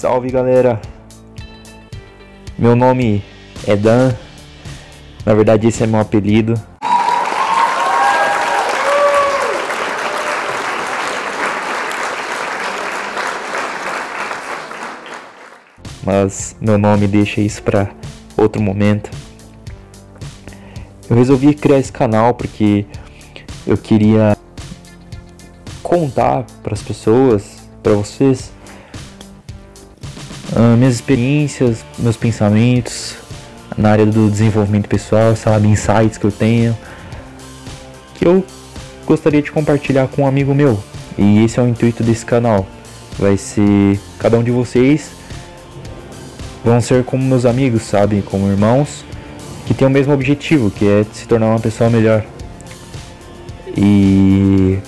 Salve galera! Meu nome é Dan, na verdade esse é meu apelido. Mas meu nome deixa isso para outro momento. Eu resolvi criar esse canal porque eu queria contar para as pessoas, para vocês, uh, minhas experiências, meus pensamentos na área do desenvolvimento pessoal, sabe, insights que eu tenho, que eu gostaria de compartilhar com um amigo meu. E esse é o intuito desse canal. Vai ser cada um de vocês vão ser como meus amigos, sabe, como irmãos que tem o mesmo objetivo, que é se tornar uma pessoa melhor. E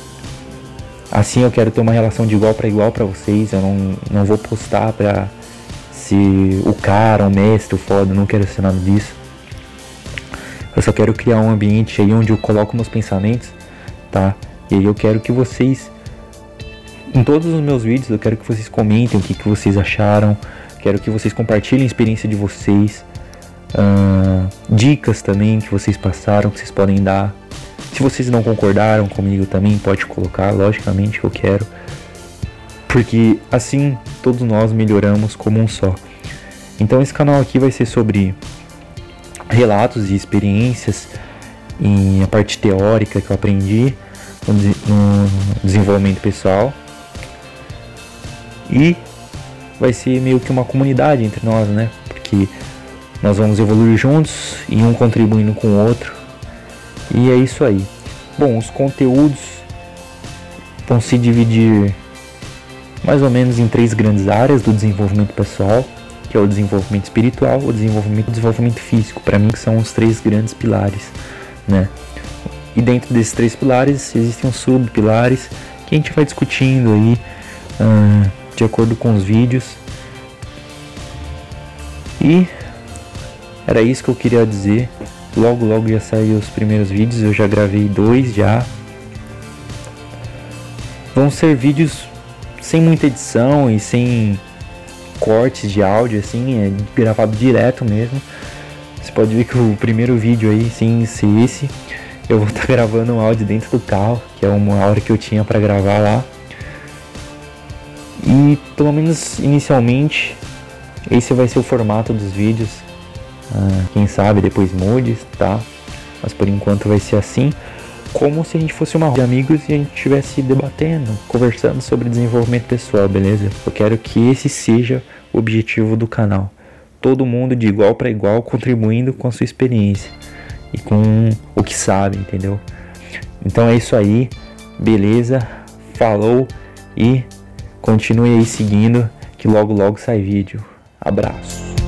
assim eu quero ter uma relação de igual para igual para vocês. Eu não, não vou postar pra se o cara, o mestre, o foda, não quero ser nada disso. Eu só quero criar um ambiente aí onde eu coloco meus pensamentos, tá? E aí eu quero que vocês, em todos os meus vídeos, eu quero que vocês comentem o que, que vocês acharam. Quero que vocês compartilhem a experiência de vocês. Uh, dicas também que vocês passaram, que vocês podem dar. Se vocês não concordaram comigo também, pode colocar, logicamente que eu quero. Porque assim todos nós melhoramos como um só. Então esse canal aqui vai ser sobre relatos e experiências em a parte teórica que eu aprendi no desenvolvimento pessoal. E vai ser meio que uma comunidade entre nós, né? Porque nós vamos evoluir juntos e um contribuindo com o outro e é isso aí. Bom, os conteúdos vão se dividir mais ou menos em três grandes áreas do desenvolvimento pessoal, que é o desenvolvimento espiritual, o desenvolvimento o desenvolvimento físico, para mim que são os três grandes pilares, né? E dentro desses três pilares existem os subpilares que a gente vai discutindo aí uh, de acordo com os vídeos. E era isso que eu queria dizer. Logo, logo já saiu os primeiros vídeos, eu já gravei dois já. Vão ser vídeos sem muita edição e sem cortes de áudio, assim, é gravado direto mesmo. Você pode ver que o primeiro vídeo aí, sem ser esse, eu vou estar tá gravando um áudio dentro do carro, que é uma hora que eu tinha para gravar lá. E pelo menos inicialmente, esse vai ser o formato dos vídeos. Ah, quem sabe depois mude, tá? Mas por enquanto vai ser assim, como se a gente fosse uma roda de amigos e a gente estivesse debatendo, conversando sobre desenvolvimento pessoal, beleza? Eu quero que esse seja o objetivo do canal. Todo mundo de igual para igual contribuindo com a sua experiência e com o que sabe, entendeu? Então é isso aí, beleza? Falou e continue aí seguindo que logo logo sai vídeo. Abraço.